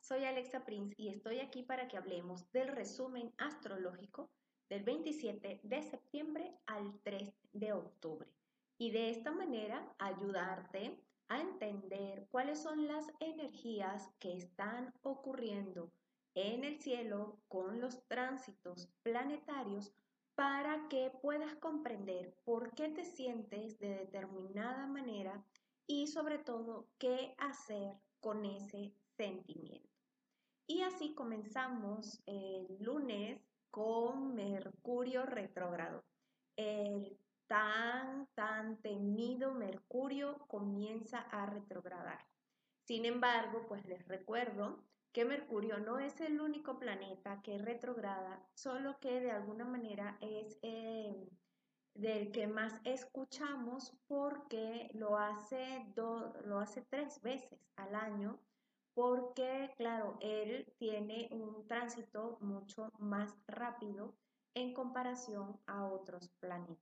Soy Alexa Prince y estoy aquí para que hablemos del resumen astrológico del 27 de septiembre al 3 de octubre. Y de esta manera ayudarte a entender cuáles son las energías que están ocurriendo en el cielo con los tránsitos planetarios para que puedas comprender por qué te sientes de determinada manera y sobre todo qué hacer con ese sentimiento. Y así comenzamos el lunes con Mercurio retrógrado. El tan, tan temido Mercurio comienza a retrogradar. Sin embargo, pues les recuerdo que Mercurio no es el único planeta que retrograda, solo que de alguna manera es eh, del que más escuchamos porque lo hace, lo hace tres veces al año, porque claro, él tiene un tránsito mucho más rápido en comparación a otros planetas.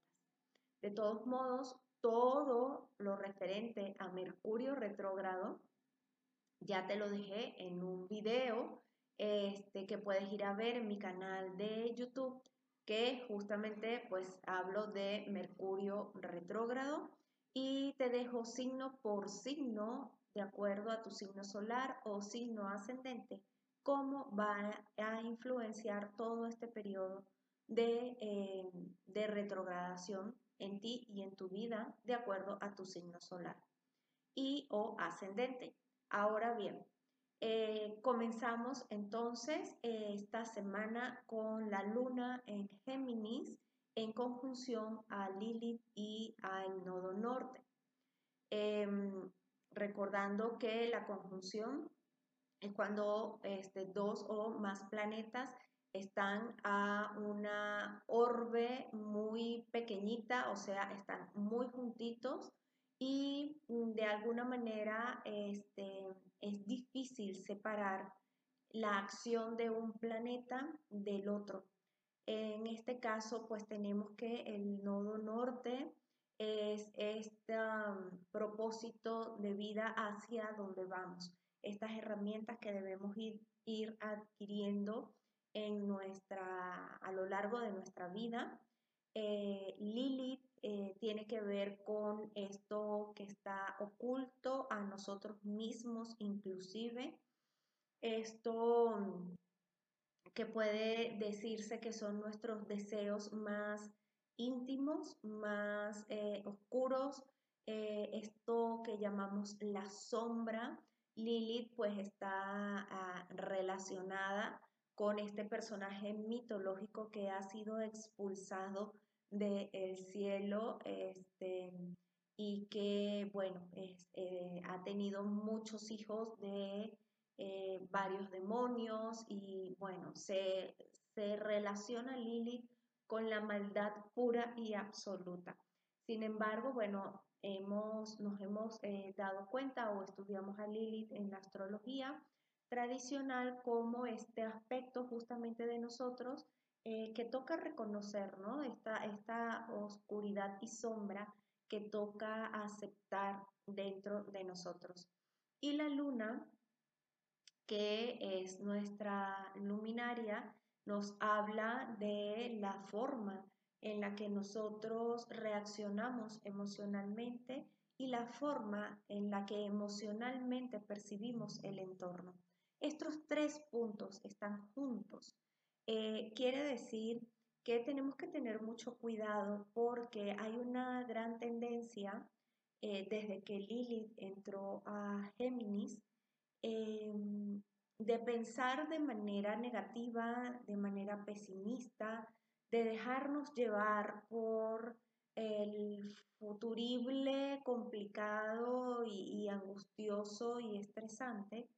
De todos modos, todo lo referente a Mercurio retrógrado, ya te lo dejé en un video este, que puedes ir a ver en mi canal de YouTube que justamente pues hablo de Mercurio retrógrado y te dejo signo por signo de acuerdo a tu signo solar o signo ascendente cómo va a influenciar todo este periodo de, eh, de retrogradación en ti y en tu vida de acuerdo a tu signo solar y o ascendente. Ahora bien, eh, comenzamos entonces eh, esta semana con la luna en Géminis en conjunción a Lilith y al nodo norte. Em, recordando que la conjunción es cuando este, dos o más planetas están a una orbe muy pequeñita, o sea, están muy juntitos y mm, de alguna manera este, es difícil separar la acción de un planeta del otro. En este caso, pues tenemos que el nodo norte es este mm, propósito de vida hacia donde vamos, estas herramientas que debemos ir, ir adquiriendo en nuestra, a lo largo de nuestra vida. Eh, Lilith eh, tiene que ver con esto que está oculto a nosotros mismos inclusive. Esto mm, que puede decirse que son nuestros deseos más íntimos, más eh, oscuros, eh, esto que llamamos la sombra. Lilith pues está ah, relacionada con este personaje mitológico que ha sido expulsado del cielo este, y que, bueno, eh, ha tenido muchos hijos de eh, varios demonios y, bueno, se, se relaciona Lilith con la maldad pura y absoluta. Sin embargo, bueno, hemos, nos hemos eh, dado cuenta o estudiamos a Lilith en la astrología tradicional como este aspecto justamente de nosotros eh, que toca reconocer, ¿no? Esta, esta oscuridad y sombra que toca aceptar dentro de nosotros. Y la luna, que es nuestra luminaria, nos habla de la forma en la que nosotros reaccionamos emocionalmente y la forma en la que emocionalmente percibimos el entorno. Estos tres puntos están juntos eh, quiere decir que tenemos que tener mucho cuidado porque hay una gran tendencia eh, desde que Lilith entró a Géminis em, de pensar de manera negativa, de manera pesimista, de dejarnos llevar por el futurible, complicado y angustioso y estresante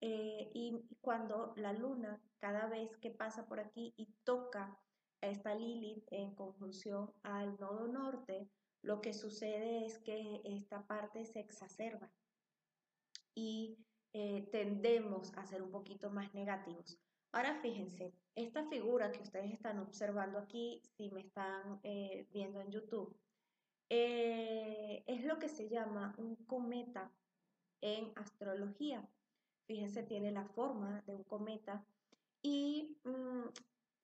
eh, y cuando la luna, cada vez que pasa por aquí y toca a esta Lilith en conjunción al nodo norte, lo que sucede es que esta parte se exacerba. Y eh, tendemos a ser un poquito más negativos. Ahora fíjense, esta figura que ustedes están observando aquí, si me están eh, viendo en YouTube, es lo que se llama un cometa en astrología. fíjense, tiene la forma de un cometa y mm,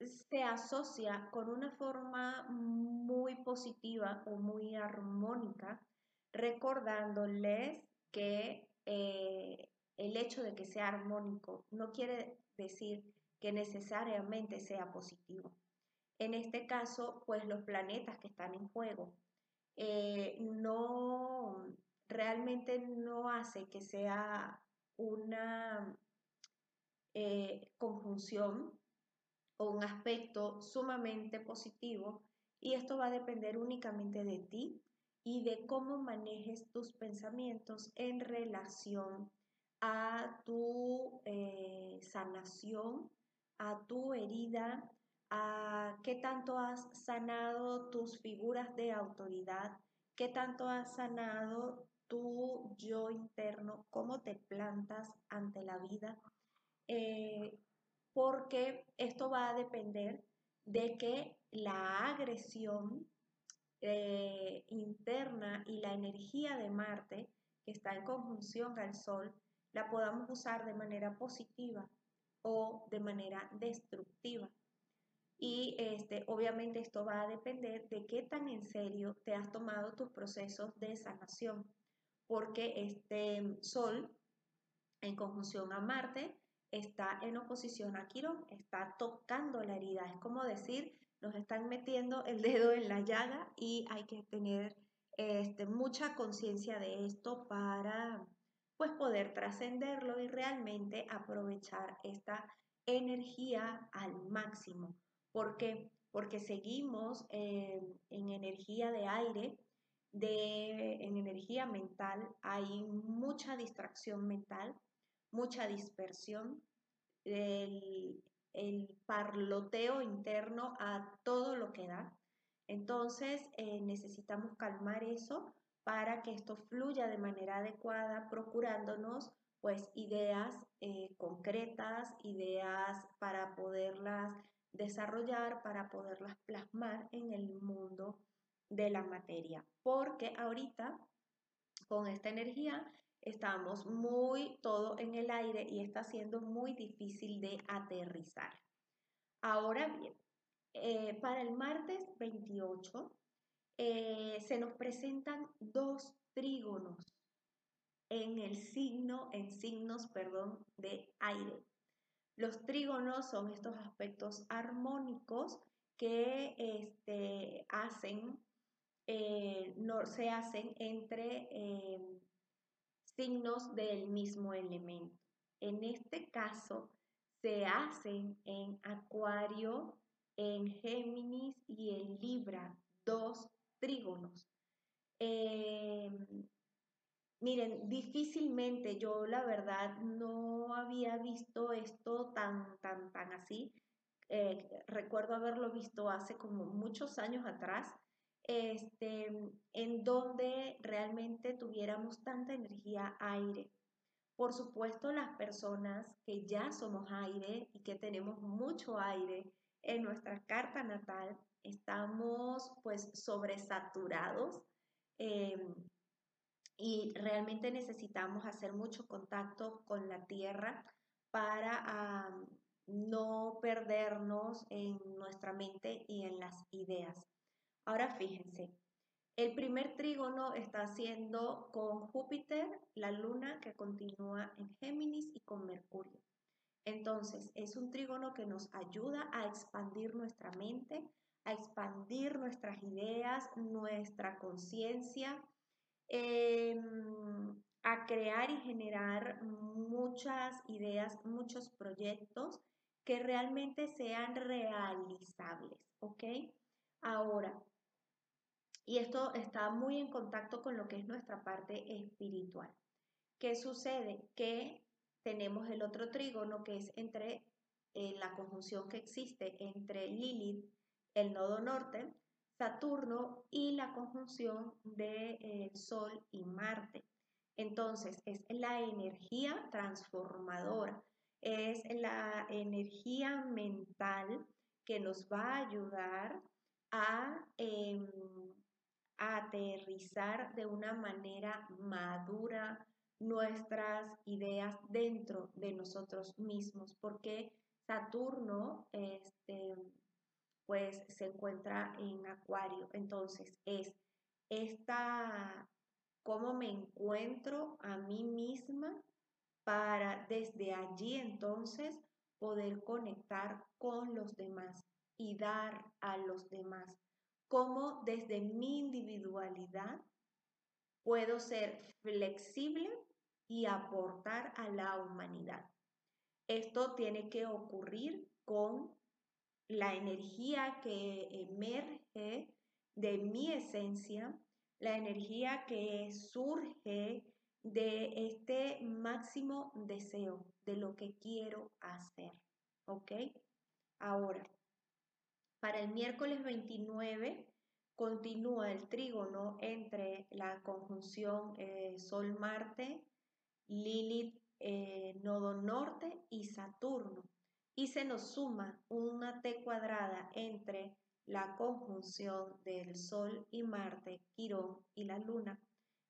se asocia con una forma muy positiva o muy armónica, recordándoles que eh, el hecho de que sea armónico no quiere decir que necesariamente sea positivo. En este caso, pues los planetas que están en juego eh, no realmente no hace que sea una eh, conjunción o un aspecto sumamente positivo y esto va a depender únicamente de ti y de cómo manejes tus pensamientos en relación a tu eh, sanación, a tu herida, a qué tanto has sanado tus figuras de autoridad, qué tanto has sanado tu yo interno, cómo te plantas ante la vida, eh, porque esto va a depender de que la agresión eh, interna y la energía de Marte, que está en conjunción al Sol, la podamos usar de manera positiva o de manera destructiva. Y este, obviamente esto va a depender de qué tan en serio te has tomado tus procesos de sanación, porque este Sol en conjunción a Marte está en oposición a Quirón, está tocando la herida. Es como decir, nos están metiendo el dedo en la llaga y hay que tener este, mucha conciencia de esto para pues poder trascenderlo y realmente aprovechar esta energía al máximo. ¿Por qué? Porque seguimos en energía de aire, de, en energía mental, hay mucha distracción mental, mucha dispersión, el, parloteo interno a todo lo que da. Entonces eh, necesitamos calmar eso para que esto fluya de manera adecuada, procurándonos pues ideas eh, concretas, ideas para poderlas desarrollar, para poderlas plasmar en el mundo de la materia. Porque ahorita con esta energía estamos muy todo en el aire y está siendo muy difícil de aterrizar. Ahora bien, eh, para el martes 28 eh, se nos presentan dos trígonos en el signo, en signos, perdón, de aire. Los trígonos son estos aspectos armónicos que este, hacen, eh, no, se hacen entre signos del mismo elemento. En este caso, se hacen en Acuario, en Géminis y en Libra, dos trígonos. Em, miren, difícilmente yo la verdad no había visto esto tan, tan, tan así. Eh, recuerdo haberlo visto hace como muchos años atrás este, en donde realmente tuviéramos tanta energía aire. Por supuesto, las personas que ya somos aire y que tenemos mucho aire en nuestra carta natal, estamos pues sobresaturados em, y realmente necesitamos hacer mucho contacto con la tierra para no perdernos en nuestra mente y en las ideas. Ahora fíjense, el primer trígono está haciendo con Júpiter, la luna que continúa en Géminis y con Mercurio. Entonces, es un trígono que nos ayuda a expandir nuestra mente, a expandir nuestras ideas, nuestra conciencia, em, a crear y generar muchas ideas, muchos proyectos que realmente sean realizables, ¿ok? Ahora, y esto está muy en contacto con lo que es nuestra parte espiritual. ¿Qué sucede? Que tenemos el otro trígono que es entre eh, la conjunción que existe entre Lilith, el nodo norte, Saturno y la conjunción de eh, Sol y Marte. Entonces, es la energía transformadora, es la energía mental que nos va a ayudar a em, aterrizar de una manera madura, nuestras ideas dentro de nosotros mismos, porque Saturno este, pues se encuentra en Acuario. Entonces es esta, cómo me encuentro a mí misma para desde allí entonces poder conectar con los demás y dar a los demás. Cómo desde mi individualidad puedo ser flexible y aportar a la humanidad. Esto tiene que ocurrir con la energía que emerge de mi esencia, la energía que surge de este máximo deseo de lo que quiero hacer. ¿Ok? Ahora, para el miércoles 29 continúa el trígono entre la conjunción eh, Sol-Marte, Lilith, eh, Nodo Norte y Saturno. Y se nos suma una T cuadrada entre la conjunción del Sol y Marte, Quirón y la Luna.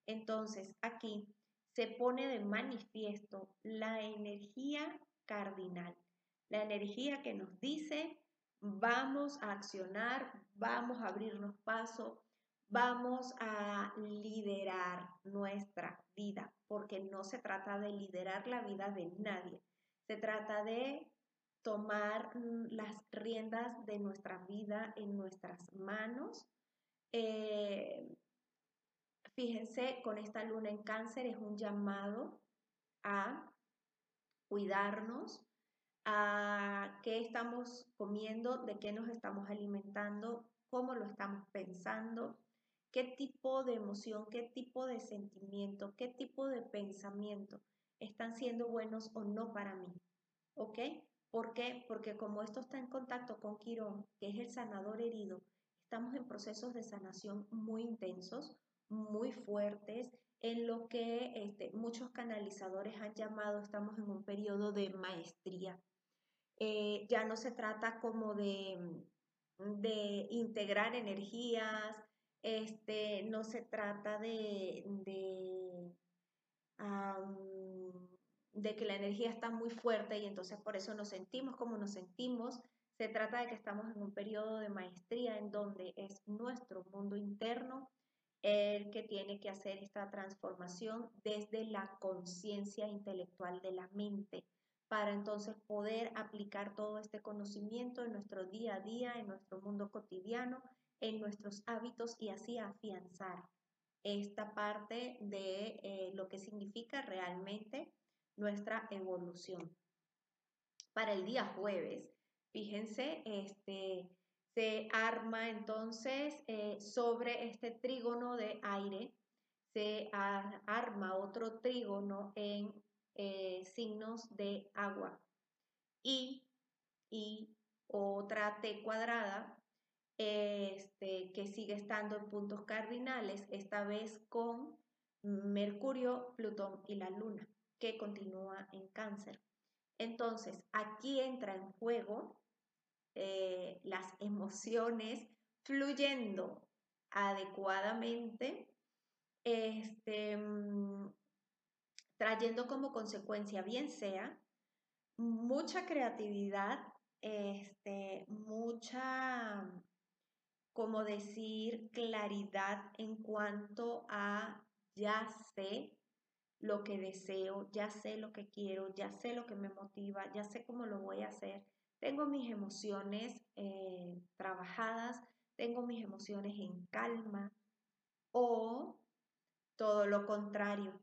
Entonces aquí se pone de manifiesto la energía cardinal, la energía que nos dice vamos a accionar, vamos a abrirnos paso, vamos a liderar nuestra vida, porque no se trata de liderar la vida de nadie, se trata de tomar las riendas de nuestra vida en nuestras manos. Eh, fíjense, con esta luna en cáncer es un llamado a cuidarnos, a qué estamos comiendo, de qué nos estamos alimentando, cómo lo estamos pensando, qué tipo de emoción, qué tipo de sentimiento, qué tipo de pensamiento están siendo buenos o no para mí. ¿Ok? ¿Por qué? Porque como esto está en contacto con Quirón, que es el sanador herido, estamos en procesos de sanación muy intensos, muy fuertes, en lo que este, muchos canalizadores han llamado, estamos en un periodo de maestría. Eh, ya no se trata como de, integrar energías, este, no se trata de, de que la energía está muy fuerte y entonces por eso nos sentimos como nos sentimos. Se trata de que estamos en un periodo de maestría en donde es nuestro mundo interno el que tiene que hacer esta transformación desde la conciencia intelectual de la mente para entonces poder aplicar todo este conocimiento en nuestro día a día, en nuestro mundo cotidiano, en nuestros hábitos y así afianzar esta parte de eh, lo que significa realmente nuestra evolución. Para el día jueves, fíjense, este, se arma entonces eh, sobre este trígono de aire, se arma otro trígono en eh, signos de agua y, y otra T cuadrada este, que sigue estando en puntos cardinales, esta vez con Mercurio, Plutón y la Luna, que continúa en cáncer. Entonces, aquí entra en juego eh, las emociones fluyendo adecuadamente, este, mm, trayendo como consecuencia, bien sea, mucha creatividad, este, mucha, como decir, claridad en cuanto a ya sé lo que deseo, ya sé lo que quiero, ya sé lo que me motiva, ya sé cómo lo voy a hacer, tengo mis emociones eh, trabajadas, tengo mis emociones en calma o todo lo contrario,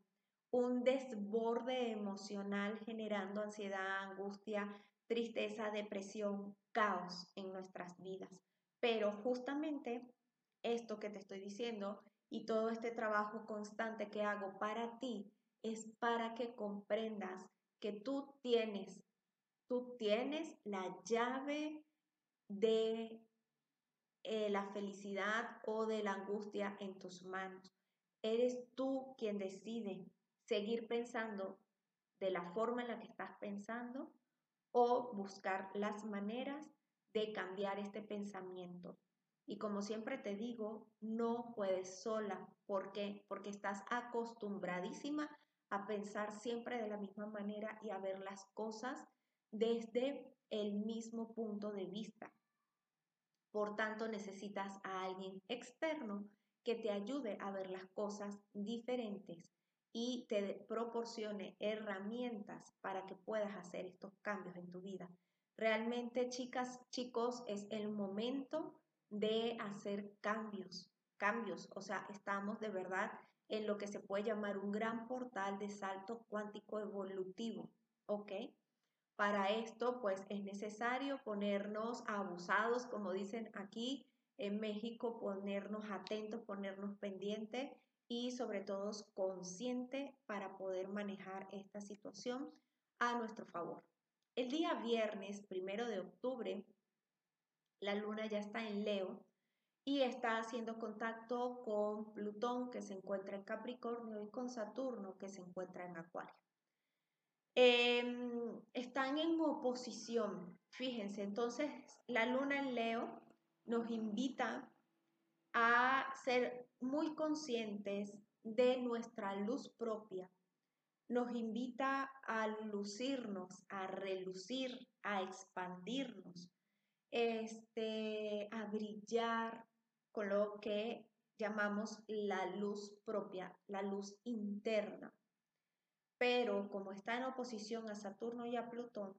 un desborde emocional generando ansiedad, angustia, tristeza, depresión, caos en nuestras vidas. Pero justamente esto que te estoy diciendo y todo este trabajo constante que hago para ti es para que comprendas que tú tienes Tú tienes la llave de eh, la felicidad o de la angustia en tus manos. Eres tú quien decide seguir pensando de la forma en la que estás pensando o buscar las maneras de cambiar este pensamiento. Y como siempre te digo, no puedes sola. ¿Por qué? Porque estás acostumbradísima a pensar siempre de la misma manera y a ver las cosas desde el mismo punto de vista. Por tanto, necesitas a alguien externo que te ayude a ver las cosas diferentes y te proporcione herramientas para que puedas hacer estos cambios en tu vida. Realmente, chicas, chicos, es el momento de hacer cambios, cambios, o sea, estamos de verdad en lo que se puede llamar un gran portal de salto cuántico evolutivo, ¿ok? Para esto, pues es necesario ponernos abusados, como dicen aquí en México, ponernos atentos, ponernos pendientes y sobre todo conscientes para poder manejar esta situación a nuestro favor. El día viernes, primero de octubre, la luna ya está en Leo y está haciendo contacto con Plutón que se encuentra en Capricornio y con Saturno que se encuentra en Acuario. Em, están en oposición, fíjense, entonces la luna en Leo nos invita a ser muy conscientes de nuestra luz propia, nos invita a lucirnos, a relucir, a expandirnos, este, a brillar con lo que llamamos la luz propia, la luz interna. Pero como está en oposición a Saturno y a Plutón,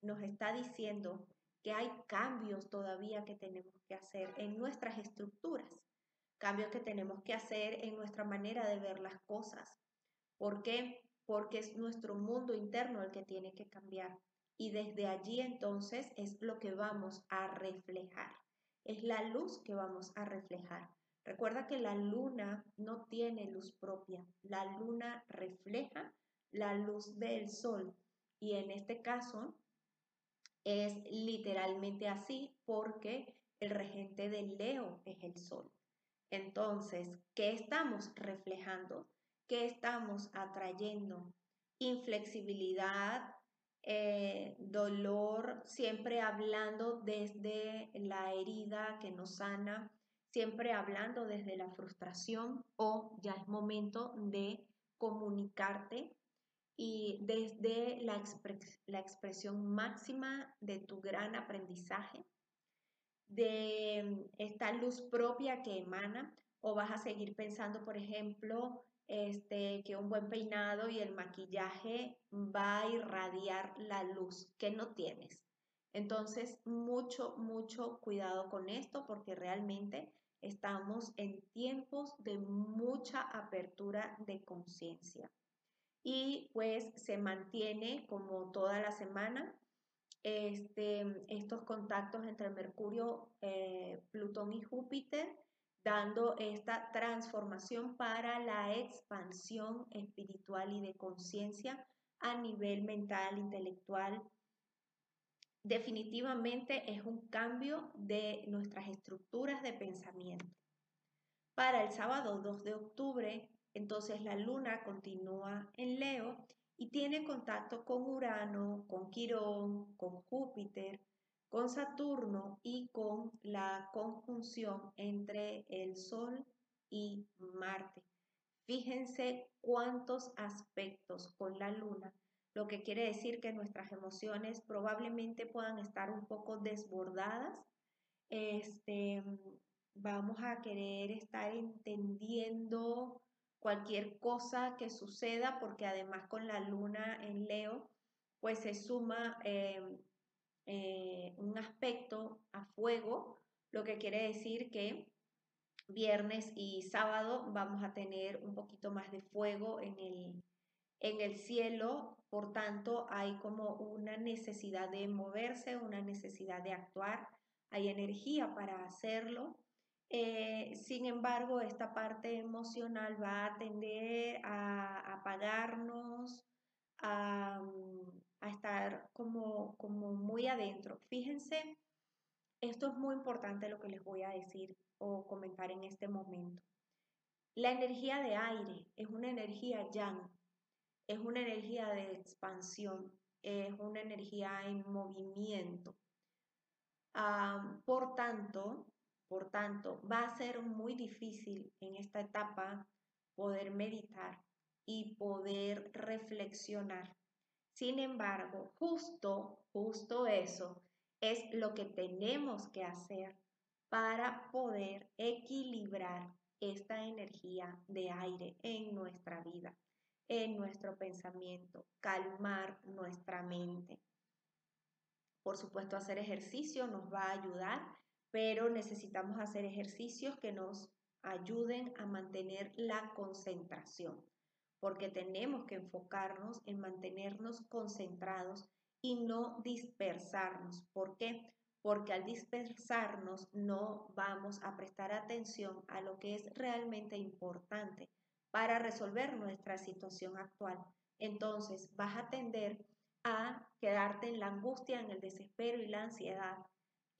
nos está diciendo que hay cambios todavía que tenemos que hacer en nuestras estructuras, cambios que tenemos que hacer en nuestra manera de ver las cosas. ¿Por qué? Porque es nuestro mundo interno el que tiene que cambiar y desde allí entonces es lo que vamos a reflejar. Es la luz que vamos a reflejar. Recuerda que la luna no tiene luz propia. La luna refleja la luz del sol. Y en este caso es literalmente así porque el regente del Leo es el sol. Entonces, ¿qué estamos reflejando? ¿Qué estamos atrayendo? Inflexibilidad, eh, dolor, siempre hablando desde la herida que nos sana, siempre hablando desde la frustración o ya es momento de comunicarte y desde la, la expresión máxima de tu gran aprendizaje, de esta luz propia que emana, o vas a seguir pensando, por ejemplo, este, que un buen peinado y el maquillaje va a irradiar la luz que no tienes. Entonces, mucho, mucho cuidado con esto porque realmente estamos en tiempos de mucha apertura de conciencia. Y pues se mantiene como toda la semana este, estos contactos entre Mercurio, eh, Plutón y Júpiter dando esta transformación para la expansión espiritual y de conciencia a nivel mental, intelectual. Definitivamente es un cambio de nuestras estructuras de pensamiento. Para el sábado 2 de octubre, entonces la luna continúa en Leo y tiene contacto con Urano, con Quirón, con Júpiter, con Saturno y con la conjunción entre el Sol y Marte. Fíjense cuántos aspectos con la Luna, lo que quiere decir que nuestras emociones probablemente puedan estar un poco desbordadas. Este, vamos a querer estar entendiendo cualquier cosa que suceda, porque además con la luna en Leo, pues se suma eh, eh, un aspecto a fuego, lo que quiere decir que viernes y sábado vamos a tener un poquito más de fuego en el, en el cielo, por tanto hay como una necesidad de moverse, una necesidad de actuar, hay energía para hacerlo. Eh, sin embargo, esta parte emocional va a tender a apagarnos, a, a estar como, como muy adentro. Fíjense, esto es muy importante lo que les voy a decir o comentar en este momento. La energía de aire es una energía yang, es una energía de expansión, es una energía en movimiento. por tanto, por tanto, va a ser muy difícil en esta etapa poder meditar y poder reflexionar. Sin embargo, justo, justo eso es lo que tenemos que hacer para poder equilibrar esta energía de aire en nuestra vida, en nuestro pensamiento, calmar nuestra mente. Por supuesto, hacer ejercicio nos va a ayudar, pero necesitamos hacer ejercicios que nos ayuden a mantener la concentración, porque tenemos que enfocarnos en mantenernos concentrados y no dispersarnos. ¿Por qué? Porque al dispersarnos no vamos a prestar atención a lo que es realmente importante para resolver nuestra situación actual. Entonces vas a tender a quedarte en la angustia, en el desespero y la ansiedad.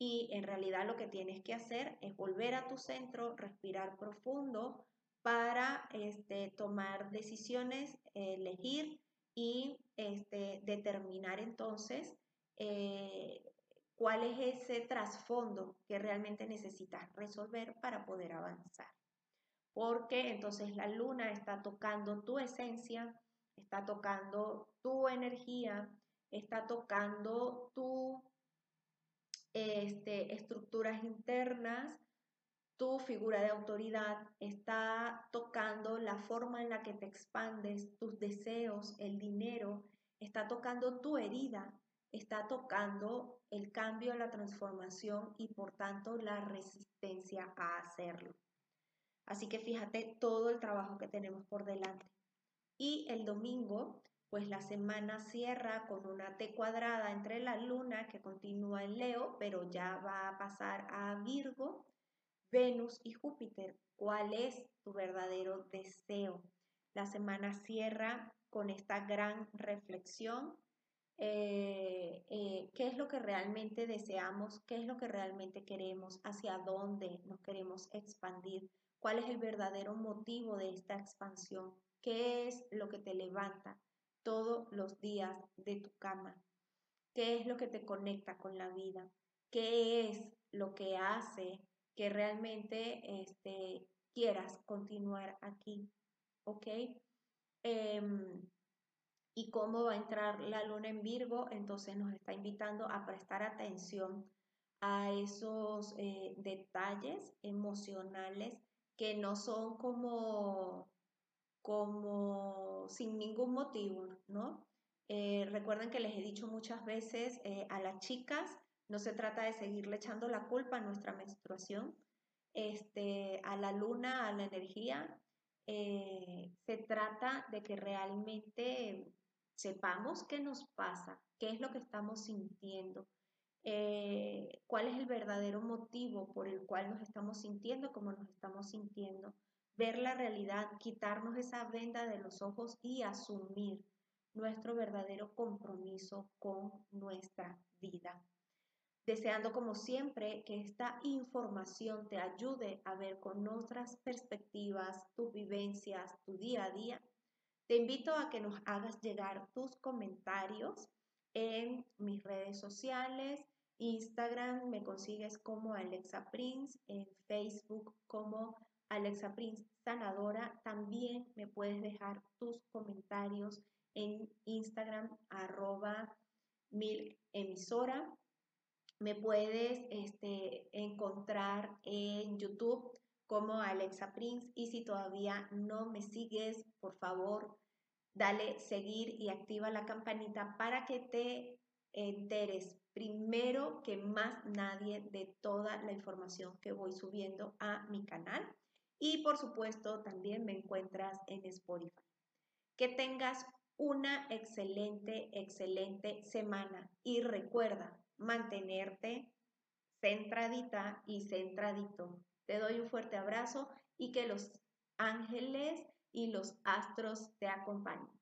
Y en realidad lo que tienes que hacer es volver a tu centro, respirar profundo para este, tomar decisiones, elegir y este, determinar entonces eh, cuál es ese trasfondo que realmente necesitas resolver para poder avanzar. Porque entonces la luna está tocando tu esencia, está tocando tu energía, está tocando tu este, estructuras internas, tu figura de autoridad, está tocando la forma en la que te expandes, tus deseos, el dinero, está tocando tu herida, está tocando el cambio, la transformación y por tanto la resistencia a hacerlo. Así que fíjate todo el trabajo que tenemos por delante. Y el domingo, pues la semana cierra con una T cuadrada entre la luna que continúa en Leo, pero ya va a pasar a Virgo, Venus y Júpiter. ¿Cuál es tu verdadero deseo? La semana cierra con esta gran reflexión. Eh, eh, ¿Qué es lo que realmente deseamos? ¿Qué es lo que realmente queremos? ¿Hacia dónde nos queremos expandir? ¿Cuál es el verdadero motivo de esta expansión? ¿Qué es lo que te levanta todos los días de tu cama? ¿Qué es lo que te conecta con la vida? ¿Qué es lo que hace que realmente este, quieras continuar aquí? ¿Ok? Em, ¿Y cómo va a entrar la luna en Virgo? Entonces nos está invitando a prestar atención a esos eh, detalles emocionales que no son como como sin ningún motivo, ¿no? Eh, recuerden que les he dicho muchas veces eh, a las chicas, no se trata de seguirle echando la culpa a nuestra menstruación, este, a la luna, a la energía, eh, se trata de que realmente sepamos qué nos pasa, qué es lo que estamos sintiendo, cuál es el verdadero motivo por el cual nos estamos sintiendo como nos estamos sintiendo ver la realidad, quitarnos esa venda de los ojos y asumir nuestro verdadero compromiso con nuestra vida. Deseando como siempre que esta información te ayude a ver con otras perspectivas tus vivencias, tu día a día, te invito a que nos hagas llegar tus comentarios en mis redes sociales. Instagram me consigues como Alexa Prince, en Facebook como Alexa Prince Sanadora. También me puedes dejar tus comentarios en Instagram arroba mil emisora. Me puedes este, encontrar en YouTube como Alexa Prince y si todavía no me sigues, por favor, dale seguir y activa la campanita para que te enteres primero que más nadie de toda la información que voy subiendo a mi canal. Y por supuesto, también me encuentras en Spotify. Que tengas una excelente, excelente semana. Y recuerda mantenerte centradita y centradito. Te doy un fuerte abrazo y que los ángeles y los astros te acompañen.